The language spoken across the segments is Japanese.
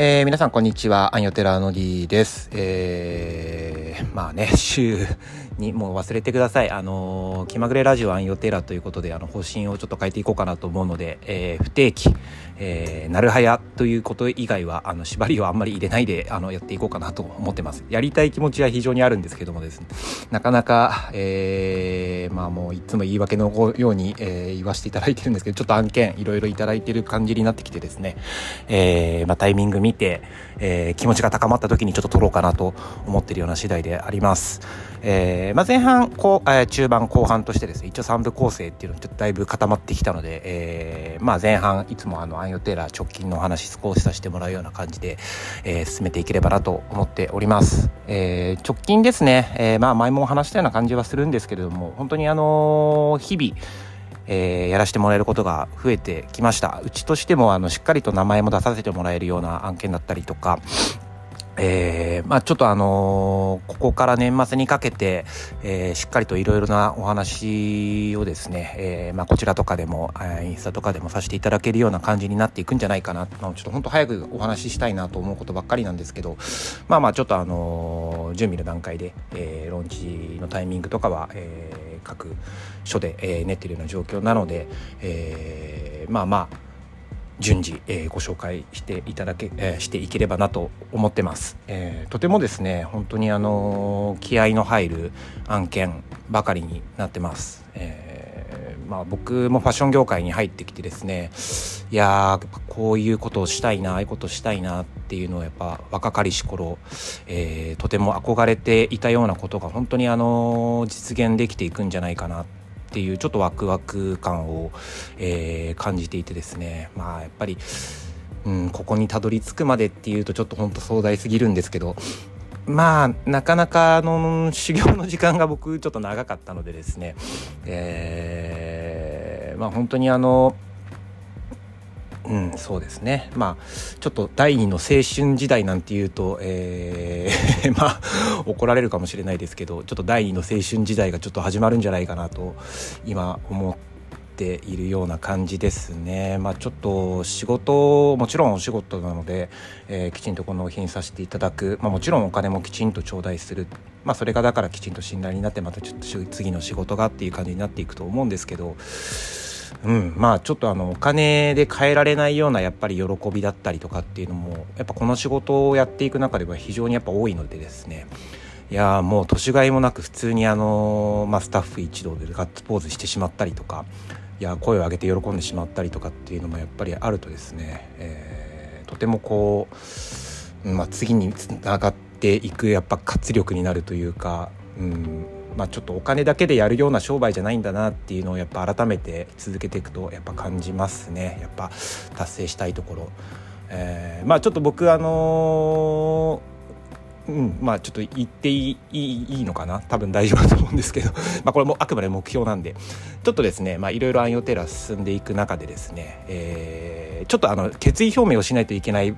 えー、皆さんこんにちは。アンヨテラの D です。えー、まあね、週にもう忘れてください。あのー、気まぐれラジオアンヨテラということで、あの、方針をちょっと変えていこうかなと思うので、えー、不定期、えー、なるはやということ以外は、あの、縛りをあんまり入れないで、あの、やっていこうかなと思ってます。やりたい気持ちは非常にあるんですけどもですね、なかなか、えー、まあもういつも言い訳のように、えー、言わせていただいてるんですけど、ちょっと案件いろいろいただいてる感じになってきてですね、えー、まあタイミング見て、えー、気持ちが高まった時にちょっと撮ろうかなと思ってるような次第であります。えー、まあ、前半こう、えー、中盤後半としてですね一応3部構成っていうのちょっとだいぶ固まってきたので、えー、まあ、前半いつもあのアンヨテーラー直近のお話少しさせてもらうような感じで、え進めていければなと思っております、え直近ですね、えまあ前も話したような感じはするんですけれども本当にあの日々えー、やらせてもらえることが増えてきました。うちとしてもあのしっかりと名前も出させてもらえるような案件だったりとかえー、まあちょっとあのー、ここから年末にかけて、えー、しっかりといろいろなお話をですね、えー、まあこちらとかでも、えインスタとかでもさせていただけるような感じになっていくんじゃないかな、まあ、ちょっと本当早くお話ししたいなと思うことばっかりなんですけど、まあまあちょっとあの準備の段階で、えー、ローンチのタイミングとかは、えー、各所で、えー、練っているような状況なので、えー、まあまあ順次、えー、ご紹介していただけ、えー、していければなと思ってます、えー、とてもですね本当にあの気合の入る案件ばかりになってます、えー、まあ僕もファッション業界に入ってきてですねいやこういうことをしたいなああいうことしたいなっていうのをやっぱ若かりし頃、えー、とても憧れていたようなことが本当にあの実現できていくんじゃないかなっていうちょっとワクワク感を、えー、感じていてですね。まあやっぱり、うん、ここにたどり着くまでっていうとちょっと本当壮大すぎるんですけどまあなかなかの修行の時間が僕ちょっと長かったのでですね、えー、まあ本当にあのうん、そうですね。まあ、ちょっと第二の青春時代なんて言うと、えー まあ、怒られるかもしれないですけど、ちょっと第二の青春時代がちょっと始まるんじゃないかなと、今思っているような感じですね。まあ、ちょっと仕事、もちろんお仕事なので、えー、きちんとこの納品させていただく、まあ、もちろんお金もきちんと頂戴する。まあ、それがだからきちんと信頼になって、またちょっと次の仕事がっていう感じになっていくと思うんですけど、うん、まあちょっとあのお金で変えられないようなやっぱり喜びだったりとかっていうのもやっぱこの仕事をやっていく中では非常にやっぱ多いのでですねいやもう年がいもなく普通にあの、まあ、スタッフ一同でガッツポーズしてしまったりとかいや声を上げて喜んでしまったりとかっていうのもやっぱりあるとですね、えー、とてもこう、まあ、次につながっていくやっぱ活力になるというか、うん、まあ、ちょっとお金だけでやるような商売じゃないんだなっていうのをやっぱ改めて続けていくとやっぱ感じますね。やっぱ達成したいところ、えー、まあちょっと僕あのー、うんまあちょっと言っていいいいのかな？多分大丈夫だと思うんですけど。まあこれもあくまで目標なんで。ちょっとですねまあいろいろ暗用テラ進んでいく中でですね、えー、ちょっとあの決意表明をしないといけない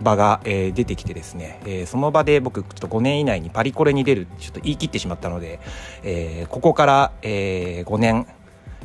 場が、えー、出てきてですね、えー、その場で僕ちょっと5年以内にパリコレに出るちょっと言い切ってしまったので、え、ここから、え、5年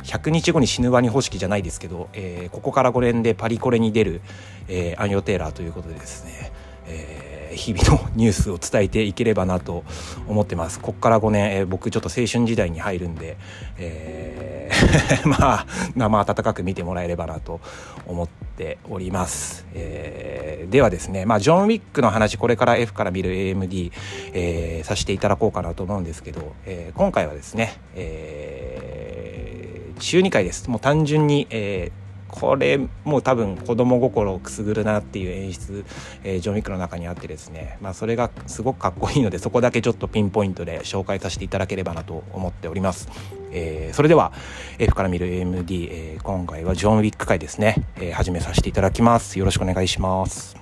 100日後に死ぬワニ方式じゃないですけど、え、ここから5年でパリコレに出る、えー、アンヨテーラーということでですね、えー日々のニュースを伝えていければなと思ってます。ここから5年、えー、僕ちょっと青春時代に入るんで、えー まあ、生温かく見てもらえればなと思っております。えー、ではですね、まあ、ジョン・ウィックの話、これから F から見る AMD、えー、させていただこうかなと思うんですけど、えー、今回はですね、えー、中2回です。もう単純に、えーこれもう多分子供心をくすぐるなっていう演出、えー、ジョン・ウィックの中にあってですね、まあ、それがすごくかっこいいのでそこだけちょっとピンポイントで紹介させていただければなと思っております、えー、それでは F から見る AMD、えー、今回はジョン・ウィック回ですね、え、始めさせていただきます。よろしくお願いします。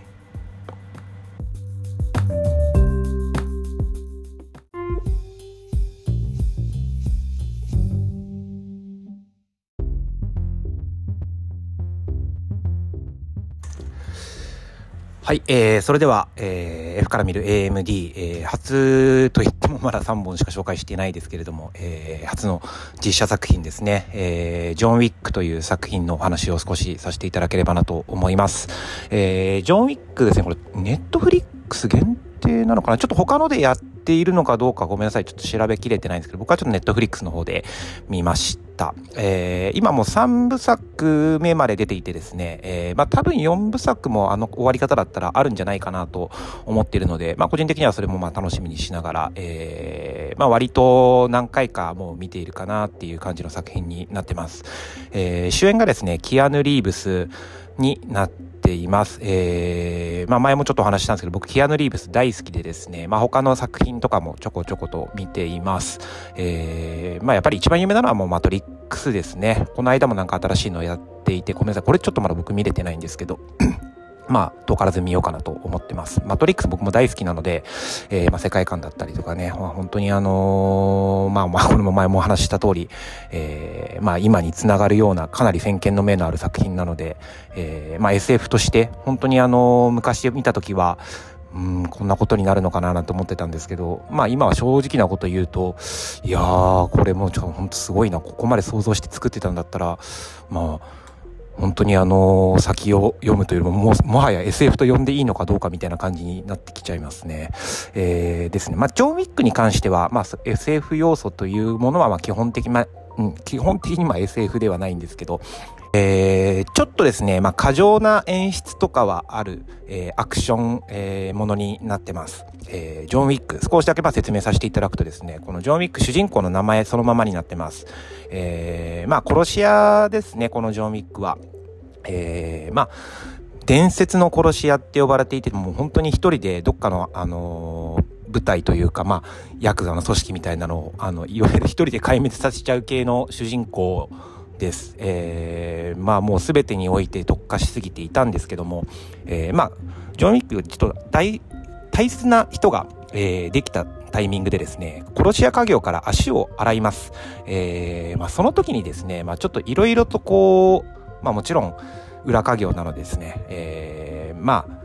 はい、えー、それでは、えー、F から見る AMD、えー、初と言ってもまだ3本しか紹介していないですけれども、えー、初の実写作品ですね、えー、ジョン・ウィックという作品のお話を少しさせていただければなと思います。えー、ジョン・ウィックですね、これ、ネットフリックス限定なのかな？ちょっと他のでやっているのかどうかごめんなさい。ちょっと調べきれてないんですけど、僕はちょっとネットフリックスの方で見ました。えー、今も3部作目まで出ていてですね、えー、まあ多分4部作もあの終わり方だったらあるんじゃないかなと思っているので、まあ個人的にはそれもまあ楽しみにしながら、えー、まあ割と何回かもう見ているかなっていう感じの作品になってます。えー、主演がですね、キアヌ・リーブスになってています。えー、まあ前もちょっとお話ししたんですけど、僕、キアヌ・リーブス大好きでですね、まあ他の作品とかもちょこちょこと見ています。えー、まあやっぱり一番有名なのはもうマトリックスですね。この間もなんか新しいのをやっていて、ごめんなさい。これちょっとまだ僕見れてないんですけど、まあ、遠からず見ようかなと思ってます。マトリックス僕も大好きなので、えー、まあ、世界観だったりとかね、まあ、本当にあのー、まあ、まあ、これも前もお話しした通り、えー、まあ、今につながるようなかなり先見の明のある作品なので、えー、まあ、SF として、本当にあのー、昔見た時は、うん、こんなことになるのかななんて思ってたんですけど、まあ今は正直なこと言うと、いやー、これもちょっと本当すごいな、ここまで想像して作ってたんだったら、まあ、本当にあの先を読むというよりももはや SF と呼んでいいのかどうかみたいな感じになってきちゃいますね。えー、ですね。まあ、ジョン・ウィックに関しては、まあ、SF 要素というものはまあ基本的、ま、うん、基本的にま SF ではないんですけど、えー、ちょっとですね、まあ、過剰な演出とかはある、えー、アクション、えー、ものになってます。えー、ジョン・ウィック、少しだけま説明させていただくとですね、このジョン・ウィック主人公の名前そのままになってます。えー、まあ、殺し屋ですね、このジョン・ウィックは。えー、まあ、伝説の殺し屋って呼ばれていて、もう本当に一人でどっかの、あの、舞台というか、まあ、ヤクザの組織みたいなのを、あの、いわゆる一人で壊滅させちゃう系の主人公です。えー、まあもう全てにおいて特化しすぎていたんですけども、えー、まあ、ジョン・ウィック、ちょっと大、大切な人が、えー、できたタイミングでですね、殺し屋家業から足を洗います。えー、まあその時にですね、まあちょっといろいろとこう、まあもちろん裏稼業なのですね、えー、まあ、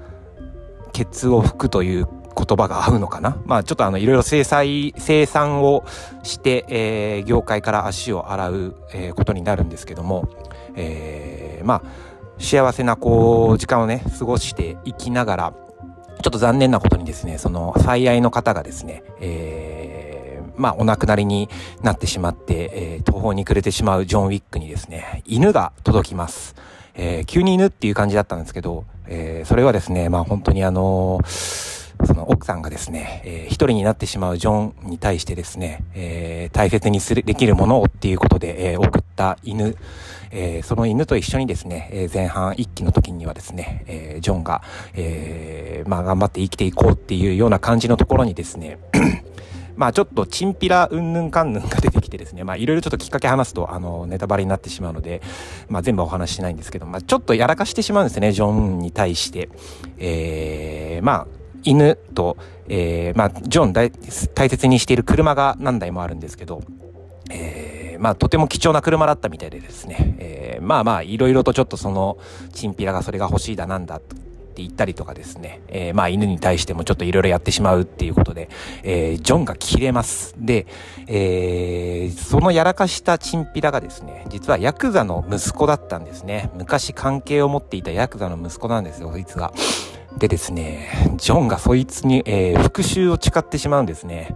ケツを拭くという言葉が合うのかな？まあちょっとあのいろいろ制裁、生産をして、えー、業界から足を洗う、えー、ことになるんですけども、えー、まあ幸せなこう時間をね、過ごしていきながら、ちょっと残念なことにですね、その最愛の方がですね、えー、まあお亡くなりになってしまって、えー、途方に暮れてしまうジョン・ウィックにですね、犬が届きます。えー、急に犬っていう感じだったんですけど、えー、それはですね、まあ本当にあのーの奥さんがですね、えー、一人になってしまうジョンに対してですね、えー、大切にする、できるものをっていうことで、えー、送った犬、えー、その犬と一緒にですね、えー、前半一期の時にはですね、えー、ジョンが、えー、まあ頑張って生きていこうっていうような感じのところにですね、まあちょっとチンピラうんぬんかんぬんが出てきてですね、まあいろいろちょっときっかけ話すと、あの、ネタバレになってしまうので、まあ全部お話ししないんですけど、まあちょっとやらかしてしまうんですね、ジョンに対して。えー、まあ、犬と、えー、まあ、ジョン大大切にしている車が何台もあるんですけど、えー、まあ、とても貴重な車だったみたいでですね、えー、まあまあ、いろいろとちょっとその、チンピラがそれが欲しいだなんだって言ったりとかですね、えー、まあ犬に対してもちょっといろいろやってしまうっていうことで、えー、ジョンが切れます。で、えー、そのやらかしたチンピラがですね、実はヤクザの息子だったんですね。昔関係を持っていたヤクザの息子なんですよ、そいつが。でですね、ジョンがそいつに、えー、復讐を誓ってしまうんですね。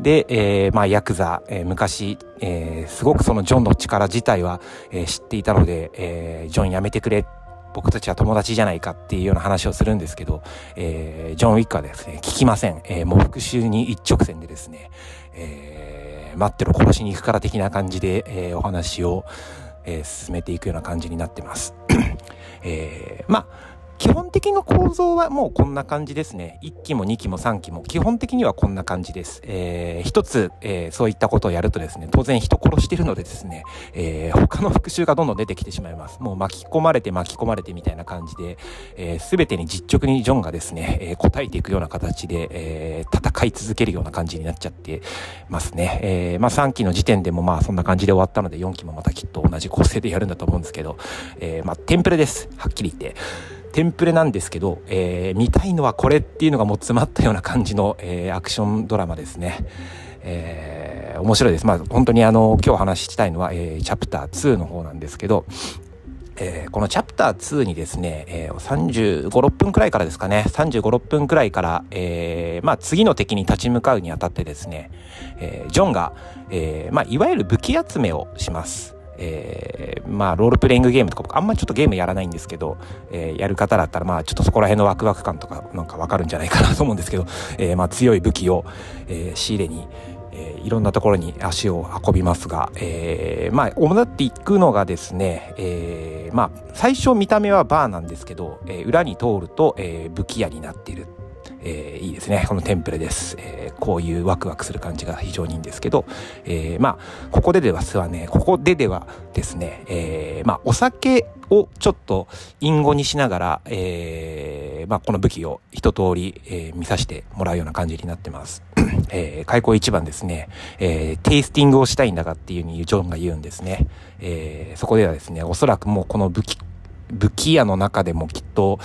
で、えー、まあ、ヤクザ、えー、昔、えー、すごくそのジョンの力自体は、えー、知っていたので、えー、ジョンやめてくれ僕たちは友達じゃないかっていうような話をするんですけど、えー、ジョン・ウィックはですね、聞きません。えー、もう復讐に一直線でですね、えー、待ってろ殺しに行くから的な感じで、えー、お話を、えー、進めていくような感じになってます。えー、まあ、基本的な構造はもうこんな感じですね。1期も2期も3期も基本的にはこんな感じです。えー、一つ、えー、そういったことをやるとですね、当然人殺してるのでですね、えー、他の復讐がどんどん出てきてしまいます。もう巻き込まれて巻き込まれてみたいな感じで、えー、全てに実直にジョンがですね、えー、答えていくような形で、えー、戦い続けるような感じになっちゃってますね。えー、まあ3期の時点でもまあそんな感じで終わったので4期もまたきっと同じ構成でやるんだと思うんですけど、えー、まあテンプレです。はっきり言って。テンプレなんですけど、えー、見たいのはこれっていうのがもう詰まったような感じの、えー、アクションドラマですね。えー、面白いです。まあ本当にあの今日話したいのは、えー、チャプター2の方なんですけど、えー、このチャプター2にですね、えー、35、6分くらいからですかね、35、6分くらいから、えー、まあ次の敵に立ち向かうにあたってですね、えー、ジョンが、えー、まあいわゆる武器集めをします。えー、まあロールプレイングゲームとかあんまりちょっとゲームやらないんですけど、えー、やる方だったらまあちょっとそこら辺のワクワク感とかなんかわかるんじゃないかなと思うんですけど、えー、まあ強い武器を、え、仕入れに、え、いろんなところに足を運びますが、えー、まあ主っていくのがですね、え、まあ最初見た目はバーなんですけど、え、裏に通ると、え、武器屋になっている。えー、いいですね。このテンプレです。えー、こういうワクワクする感じが非常にいいんですけど、えー、まあ、ここでではすはね、ここでではですね、え、まあ、お酒をちょっと隠語にしながら、えー、まあ、この武器を一通り、えー、見させてもらうような感じになってます。えー、開口一番ですね、えー、テイスティングをしたいんだがっていうふうにジョンが言うんですね。え、そこではですね、おそらくもうこの武器武器屋の中でもきっと、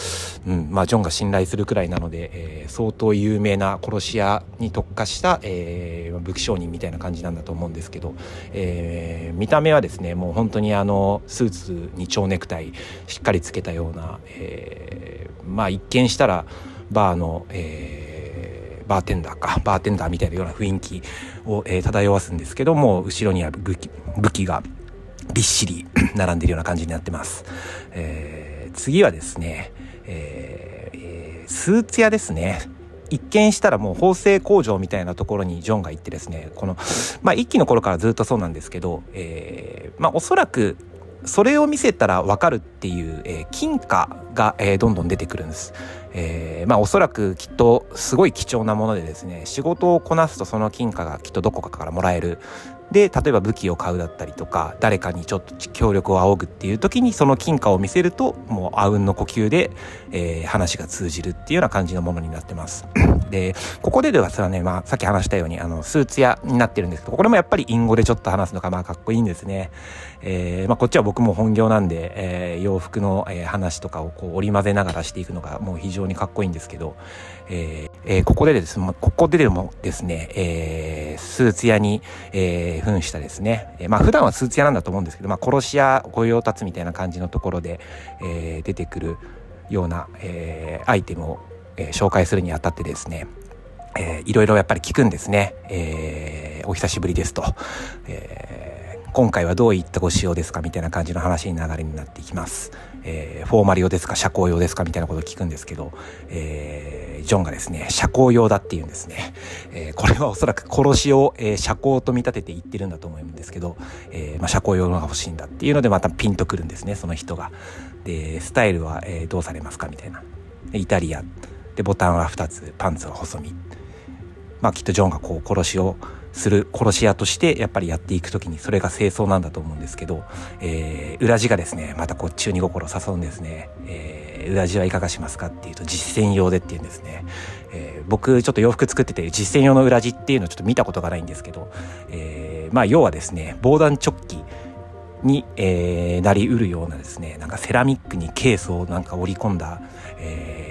うん、まあ、ジョンが信頼するくらいなので、えー、相当有名な殺し屋に特化した、えー、武器商人みたいな感じなんだと思うんですけど、えー、見た目はですね、もう本当にあの、スーツに蝶ネクタイしっかりつけたような、えー、まあ、一見したら、バーの、えー、バーテンダーか、バーテンダーみたいなような雰囲気を、えー、漂わすんですけども、後ろには武器武器が、びっしり並んでるような感じになってます。えー、次はですね、えー、スーツ屋ですね。一見したらもう縫製工場みたいなところにジョンが行ってですね、この、まあ一期の頃からずっとそうなんですけど、えー、まあおそらくそれを見せたらわかるっていう、えー、金貨が、えー、どんどん出てくるんです。えー、まあおそらくきっとすごい貴重なものでですね、仕事をこなすとその金貨がきっとどこかからもらえる。で、例えば武器を買うだったりとか、誰かにちょっと協力を仰ぐっていう時にその金貨を見せると、もうあうんの呼吸で、えー、話が通じるっていうような感じのものになってます。で、ここでではそれはね、まあさっき話したように、あの、スーツ屋になってるんですけど、これもやっぱり隠語でちょっと話すのがまあかっこいいんですね。えー、まあこっちは僕も本業なんで、えー、洋服の、え、話とかをこう織り交ぜながらしていくのがもう非常にかっこいいんですけど、えーえー、ここでですね、ここででもですね、えー、スーツ屋に、えー、扮したですね、えー、まあ普段はスーツ屋なんだと思うんですけど、まあ殺し屋御用達みたいな感じのところで、えー、出てくるような、えー、アイテムを、えー、紹介するにあたってですね、えー、いろいろやっぱり聞くんですね。えー、お久しぶりですと。えー、今回はどういったご使用ですかみたいな感じの話に流れになっていきます。えー、フォーマル用ですか社交用ですかみたいなことを聞くんですけど、えー、ジョンがですね、社交用だって言うんですね。えー、これはおそらく殺しを、えー、社交と見立てて言ってるんだと思うんですけど、え、まあ、社交用のが欲しいんだっていうのでまたピンとくるんですね、その人が。で、スタイルは、え、どうされますかみたいな。イタリア。で、ボタンは2つ、パンツは細身。まあきっとジョンがこう殺しをする殺し屋としてやっぱりやっていく時にそれが清掃なんだと思うんですけど、えー、裏地がですねまたこう中二心を誘うんですね、えー、裏地はいかがしますかっていうと実践用でっていうんですね、えー、僕ちょっと洋服作ってて実践用の裏地っていうのをちょっと見たことがないんですけど、えー、まあ要はですね防弾チョッキに、えー、なりうるようなですねなんかセラミックにケースをなんか織り込んだ、えー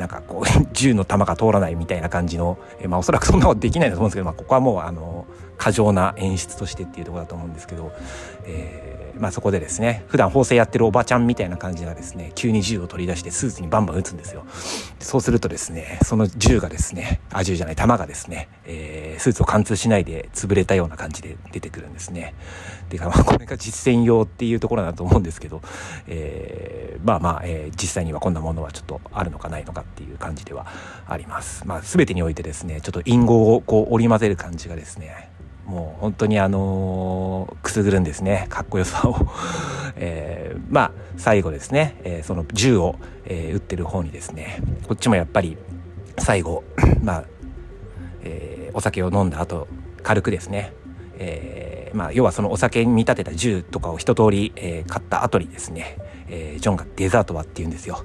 なんかこう 銃の弾が通らないみたいな感じの、えまあおそらくそんなことできないと思うんですけど、まあここはもうあの、過剰な演出としてっていうところだと思うんですけど、えー、まあそこでですね、普段縫製やってるおばちゃんみたいな感じがですね、急に銃を取り出してスーツにバンバン撃つんですよ。そうするとですね、その銃がですね、あ、銃じゃない、弾がですね、えー、スーツを貫通しないで潰れたような感じで出てくるんですね。で、まあこれが実践用っていうところだと思うんですけど、えー、まあまあ、えー、実際にはこんなものはちょっとあるのかないのかっていう感じではあります。まあ全てにおいてですね、ちょっと隠語をこう織り交ぜる感じがですね、もう本当にあの、くすぐるんですね。かっこよさを。えー、まあ、最後ですね、えー、その銃を、えー、撃ってる方にですね、こっちもやっぱり最後、まあ、えー、お酒を飲んだ後、軽くですね、えー、まあ、要はそのお酒に見立てた銃とかを一通り、えー、買った後にですね、えー、ジョンがデザートはって言うんですよ。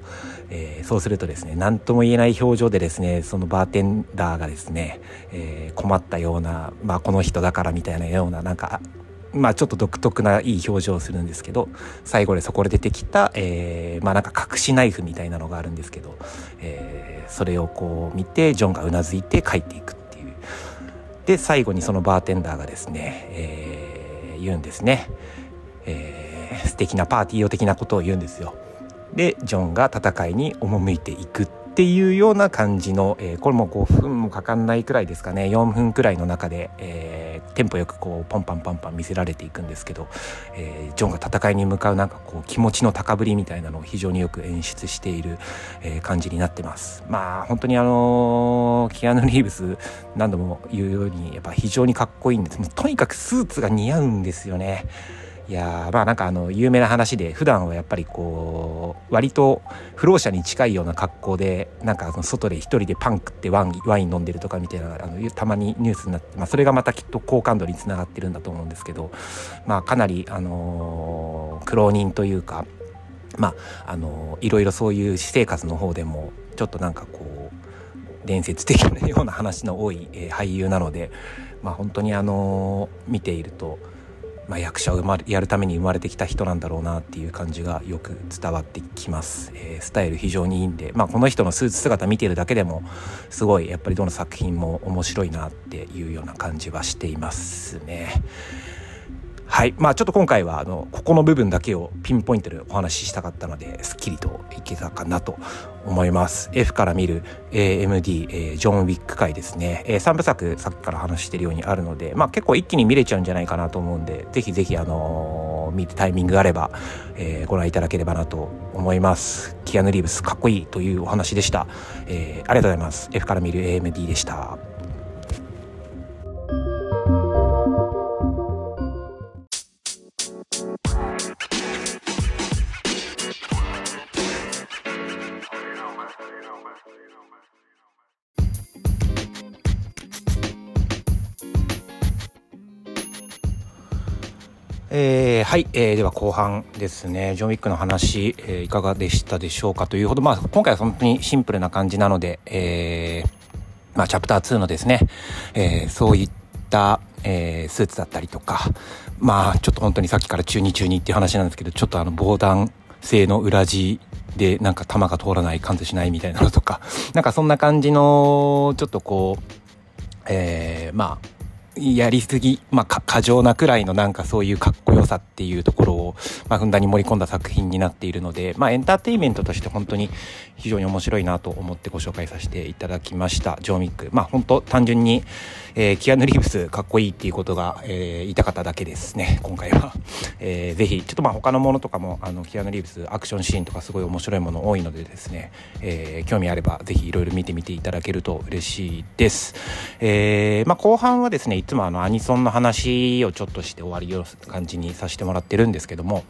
えー、そうするとですね、何とも言えない表情でですね、そのバーテンダーがですね、えー、困ったような、まあこの人だからみたいなような、なんか、まあちょっと独特ないい表情をするんですけど最後でそこで出てきた、えー、まあなんか隠しナイフみたいなのがあるんですけど、えー、それをこう見てジョンがうなずいて帰っていくっていうで最後にそのバーテンダーがですね、えー、言うんですね、えー、素敵なパーティー用的なことを言うんですよ。でジョンが戦いに赴いていくっていうような感じの、えー、これも5分もかかんないくらいですかね。4分くらいの中で、えー、テンポよくこうポンパンパンパン見せられていくんですけど、えー、ジョンが戦いに向かうなんかこう気持ちの高ぶりみたいなのを非常によく演出している、え、感じになってます。まあ本当にあのキアヌ・リーブス何度も言うようにやっぱ非常にかっこいいんです。とにかくスーツが似合うんですよね。いやまあなんかあの有名な話で普段はやっぱりこう割と不老者に近いような格好でなんか外で一人でパン食ってワンワイン飲んでるとかみたいなあのたまにニュースになって、まあ、それがまたきっと好感度につながってるんだと思うんですけど、まあ、かなり、あの、苦労人というか、まああの、いろいろそういう私生活の方でもちょっとなんかこう伝説的なような話の多い、え、俳優なので、まあ、本当に、あの、見ていると。まあ、役者を生まれやるために生まれてきた人なんだろうなっていう感じがよく伝わってきます、えー、スタイル非常にいいんで、まあ、この人のスーツ姿見てるだけでもすごいやっぱりどの作品も面白いなっていうような感じはしていますね。はい。まあちょっと今回はあのここの部分だけをピンポイントでお話ししたかったのですっきりといけたかなと思います。F から見る AMD、えー、ジョン・ウィック回ですね、えー、3部作さっきから話してるようにあるのでまあ結構一気に見れちゃうんじゃないかなと思うんでぜひぜひあのー、見るタイミングがあれば、えー、ご覧いただければなと思います。キアヌ・リーブスかっこいいというお話でした、えー、ありがとうございます。F から見る AMD でした。はい、えー、では後半ですね。ジョン・ウィックの話、えー、いかがでしたでしょうかというほど、まあ、今回は本当にシンプルな感じなので、えーまあ、チャプター2のですね、えー、そういった、えー、スーツだったりとかまあちょっと本当にさっきから中2中2っていう話なんですけどちょっとあの防弾性の裏地でなんか弾が通らない貫通しないみたいなのとかなんかそんな感じのちょっとこうえー、まあやりすぎ、まあ、過剰なくらいのなんかそういうかっこよさっていうところまあ、ふんだんに盛り込んだ作品になっているので、まあ、エンターテインメントとして本当に非常に面白いなと思ってご紹介させていただきました。ジョーミック。まあ、本当単純に、えー、キアヌ・リーブスかっこいいっていうことが、えー、言いたかっただけですね、今回は。えー、ぜひ、ちょっとまあ他のものとかも、あの、キアヌ・リーブスアクションシーンとかすごい面白いもの多いのでですね、えー、興味あればぜひいろいろ見てみていただけると嬉しいです。えー、まあ、後半はですね、いつもあの、アニソンの話をちょっとして終わりよう感じにさせてもらってるんですけども、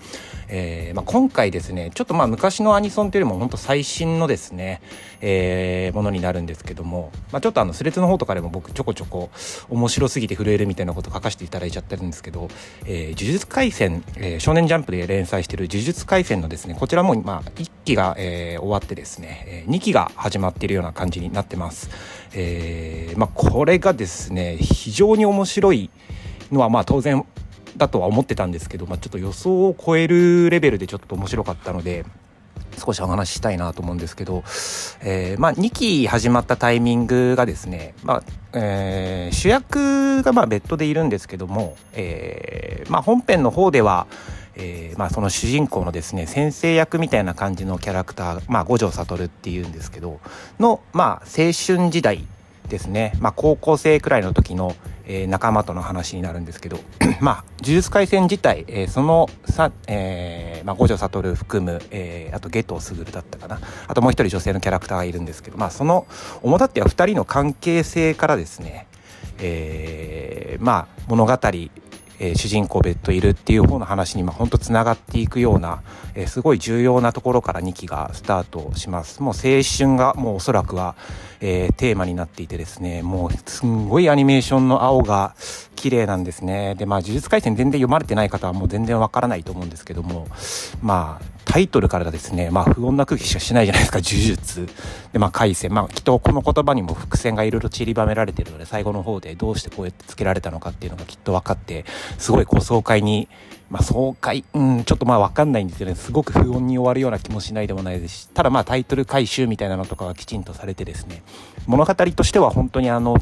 えー、まあ、今回ですねちょっとまあ昔のアニソンというよりも本当最新のですね、えー、ものになるんですけども、まあ、ちょっとあのスレッズの方とかでも僕ちょこちょこ面白すぎて震えるみたいなこと書かせていただいちゃってるんですけど「えー、呪術廻戦、え、少年ジャンプ」で連載してる「呪術廻戦」のですねこちらもまあ1期が、え、終わってですね、え2期が始まっているような感じになってます。えまあ、これがですね非常に面白いのはまあ当然だとは思ってたんですけど、まあ、ちょっと予想を超えるレベルでちょっと面白かったので少しお話ししたいなと思うんですけど、えー、まあ、2期始まったタイミングがですね、まあえー、主役がまあ別途でいるんですけども、えーまあ、本編の方では、えーまあ、その主人公のですね先生役みたいな感じのキャラクター、まあ、五条悟っていうんですけどの、まあ、青春時代ですね、まあ、高校生くらいの時の、えー、仲間との話になるんですけど まあ呪術廻戦自体、えー、そのさ、えーまあ、五条悟含む、えー、あと下藤卓だったかな。あともう一人女性のキャラクターがいるんですけど、まあ、その主だっては2人の関係性からですね、えー、まあ物語えー、主人公別途いるっていう方の話にまあ本当つながっていくような、えー、すごい重要なところから2期がスタートしますもう青春がもうおそらくは、えー、テーマになっていてですねもうすんごいアニメーションの青が綺麗なんですねでまあ呪術廻戦全然読まれてない方はもう全然わからないと思うんですけどもまあタイトルからですね、まあ不穏な空気しかしないじゃないですか、呪術。で、まあ回線。まあきっとこの言葉にも伏線がいろいろ散りばめられてるので、最後の方でどうしてこうやって付けられたのかっていうのがきっと分かって、すごいこう爽快にまあ、爽快、うん、ちょっとまあわかんないんですけどね、すごく不穏に終わるような気もしないでもないですし、ただまあタイトル回収みたいなのとかがきちんとされてですね、物語としては本当にあの、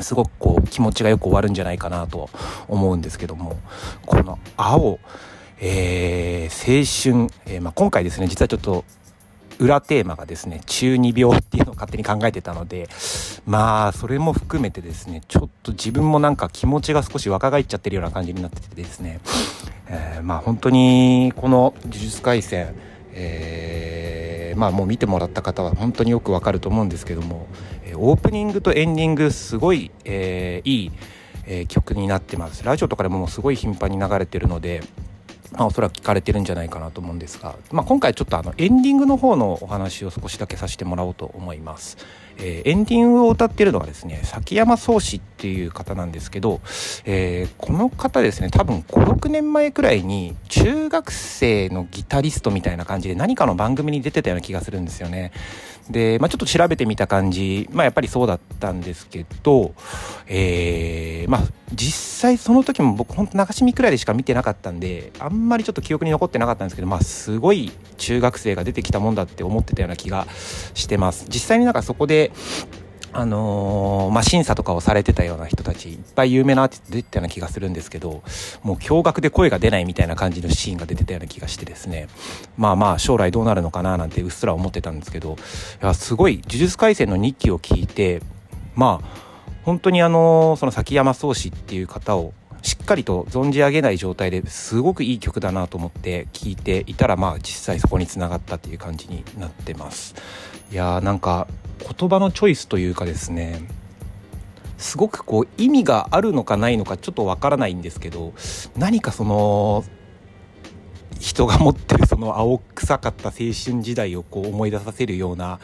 すごくこう気持ちがよく終わるんじゃないかなと思うんですけども、この青、えー、青春、えー、まあ、今回ですね、実はちょっと裏テーマがですね、中二病っていうのを勝手に考えてたので、まあ、それも含めてですね、ちょっと自分もなんか気持ちが少し若返っちゃってるような感じになっててですね、えー、まあ本当にこの呪術廻戦、えー、まあもう見てもらった方は本当によくわかると思うんですけども、オープニングとエンディングすごい、えー、いい、え、曲になってます。ラジオとかでもすごい頻繁に流れてるので、まあ、おそらく聞かれてるんじゃないかなと思うんですが、まあ、今回ちょっとあのエンディングの方のお話を少しだけさせてもらおうと思います。えー、エンディングを歌ってるのはですね崎山宗志っていう方なんですけど、えー、この方ですね多分56年前くらいに中学生のギタリストみたいな感じで何かの番組に出てたような気がするんですよね。で、まあ、ちょっと調べてみた感じ、まあ、やっぱりそうだったんですけど、えー、まあ、実際その時も僕ほんと流し見くらいでしか見てなかったんで、あんまりちょっと記憶に残ってなかったんですけど、まあ、すごい中学生が出てきたもんだって思ってたような気がしてます。実際になんかそこで、あのー、まあ、審査とかをされてたような人たち、いっぱい有名なアーティスト出てたような気がするんですけど、もう驚愕で声が出ないみたいな感じのシーンが出てたような気がしてですね、まあまあ将来どうなるのかななんてうっすら思ってたんですけど、いや、すごい、呪術廻戦の日記を聞いて、まあ、本当にあのー、その崎山宗志っていう方をしっかりと存じ上げない状態ですごくいい曲だなと思って聴いていたらまあ実際そこにつながったっていう感じになってます。いやーなんか言葉のチョイスというかですねすごくこう意味があるのかないのかちょっとわからないんですけど何かその人が持ってるその青臭かった青春時代をこう思い出させるような、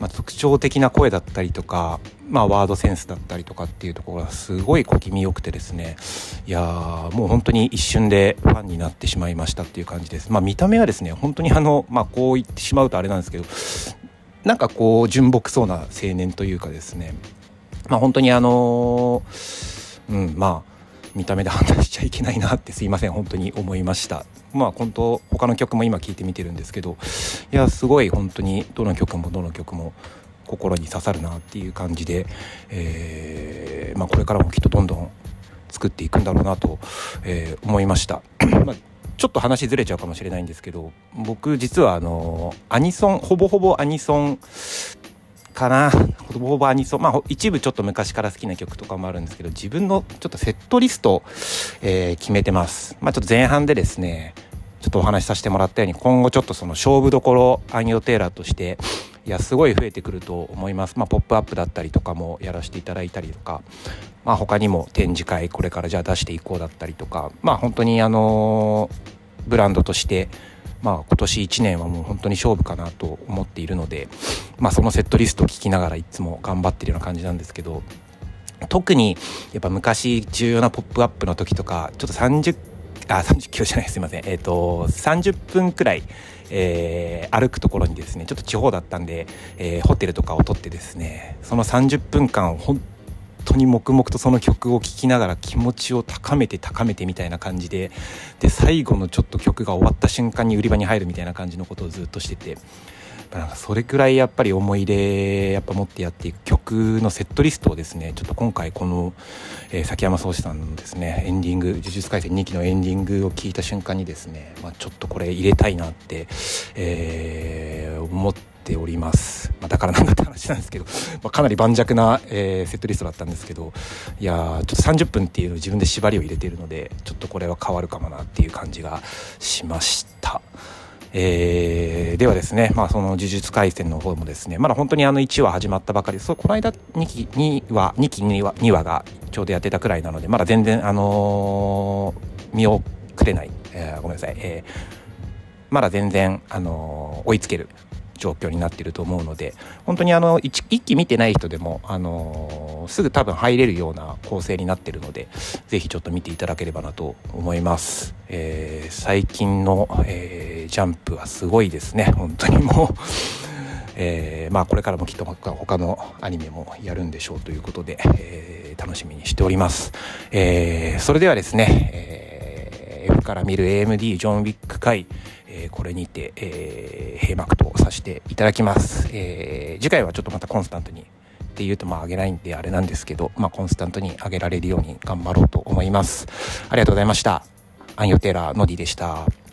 まあ、特徴的な声だったりとか、まあ、ワードセンスだったりとかっていうところがすごい小気味よくてですねいやーもう本当に一瞬でファンになってしまいましたっていう感じです。まあ、見た目はですね本当にあの、まあ、こう言ってしまうとあれなんですけどなんかこう純朴そうな青年というかですね。まあ本当にあのうんまあ見た目で判断しちゃいけないなってすいません。本当に思いました。まあ本当他の曲も今聴いてみてるんですけど。いやすごい本当にどの曲もどの曲も心に刺さるなっていう感じで、えーまあ、これからもきっとどんどん作っていくんだろうなと、えー、思いました。まあちょっと話ずれちゃうかもしれないんですけど僕実はあのアニソンほぼほぼアニソンかな。ほぼほぼアニソンまあ一部ちょっと昔から好きな曲とかもあるんですけど自分のちょっとセットリスト、えー、決めてます。まあちょっと前半でですねちょっとお話しさせてもらったように今後ちょっとその勝負どころアンヨテーラーとしていやすごい増えてくると思います。まあポップアップだったりとかもやらせていただいたりとかまあ他にも展示会これからじゃあ出していこうだったりとかまあ本当にあの、ブランドとしてまあ、今年1年はもう本当に勝負かなと思っているので、まあ、そのセットリストを聞きながらいつも頑張ってるような感じなんですけど特にやっぱ昔重要なポップアップの時とかちょっと30あ30キロじゃないすいません。えっ、ー、と30分くらいえー、歩くところにですねちょっと地方だったんで、えー、ホテルとかを取ってですねその30分間本当に黙々とその曲を聴きながら気持ちを高めて高めてみたいな感じでで最後のちょっと曲が終わった瞬間に売り場に入るみたいな感じのことをずっとしててなんかそれくらいやっぱり思い出やっぱ持ってやっていく曲のセットリストをですねちょっと今回この、えー、崎山宗志さんのですねエンディング「呪術廻戦2期」のエンディングを聞いた瞬間にですね、まあ、ちょっとこれ入れたいなって、えー、思っております、まあ、だからなんだって話なんですけど、まあ、かなり盤石な、えー、セットリストだったんですけどいやちょっと30分っていうの自分で縛りを入れてるのでちょっとこれは変わるかもなっていう感じがしました。えー、ではですね、まあ、その呪術廻戦の方もですね、まだ本当にあの1話始まったばかりです。この間2期、2話、2期2話 ,2 話がちょうどやってたくらいなので、まだ全然、あのー、見遅れない、えー、ごめんなさい、えー、まだ全然、あのー、追いつける状況になっていると思うので本当にあの 1, 1期見てない人でも、あのー、すぐ多分入れるような構成になってるので是非ちょっと見ていただければなと思います、えー、最近の、えー、ジャンプはすごいですね。本当にもう。えー、まあこれからもきっと他のアニメもやるんでしょうということで、えー、楽しみにしております、えー、それではですね、えー、F から見る AMD ジョン・ウィック回、えー、これにて、えー、閉幕とさせていただきます、えー、次回はちょっとまたコンスタントにっていうとまあ上げないんであれなんですけど、まあ、コンスタントに上げられるように頑張ろうと思います。ありがとうございました。アンヨテラーのディでした。